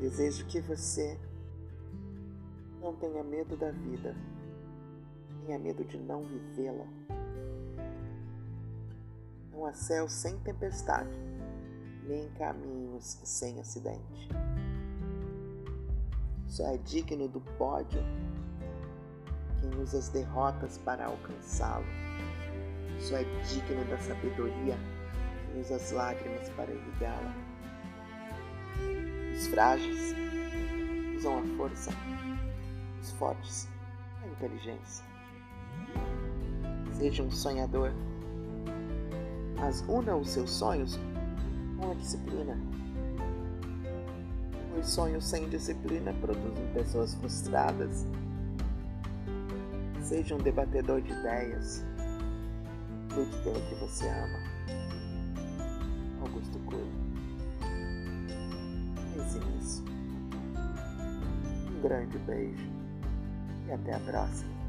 Desejo que você não tenha medo da vida, tenha medo de não vivê-la. Não há céu sem tempestade, nem caminhos sem acidente. Só é digno do pódio quem usa as derrotas para alcançá-lo. Só é digno da sabedoria quem usa as lágrimas para irrigá-la. Os frágeis usam a força, os fortes a inteligência. Seja um sonhador, mas una os seus sonhos com a disciplina. Os sonhos sem disciplina produzem pessoas frustradas. Seja um debatedor de ideias. Lute pelo que você ama. Grande beijo e até a próxima.